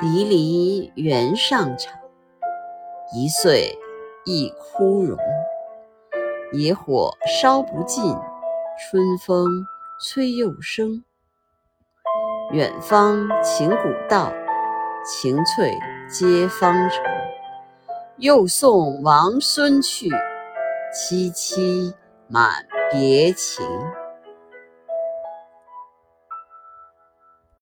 离离原上草一岁一枯荣。野火烧不尽春风吹又生。远芳侵古道晴翠接荒城又送王孙去萋萋满别情。